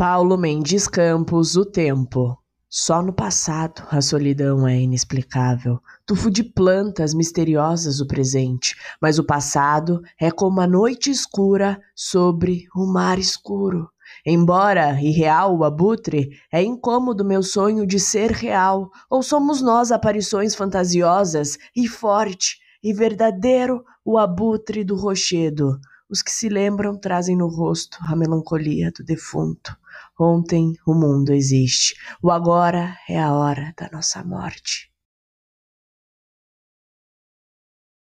Paulo Mendes Campos, O Tempo. Só no passado a solidão é inexplicável. Tufo de plantas misteriosas o presente, mas o passado é como a noite escura sobre o mar escuro. Embora irreal o abutre, é incômodo meu sonho de ser real, ou somos nós aparições fantasiosas e forte e verdadeiro o abutre do rochedo. Os que se lembram trazem no rosto a melancolia do defunto. Ontem o mundo existe, o agora é a hora da nossa morte.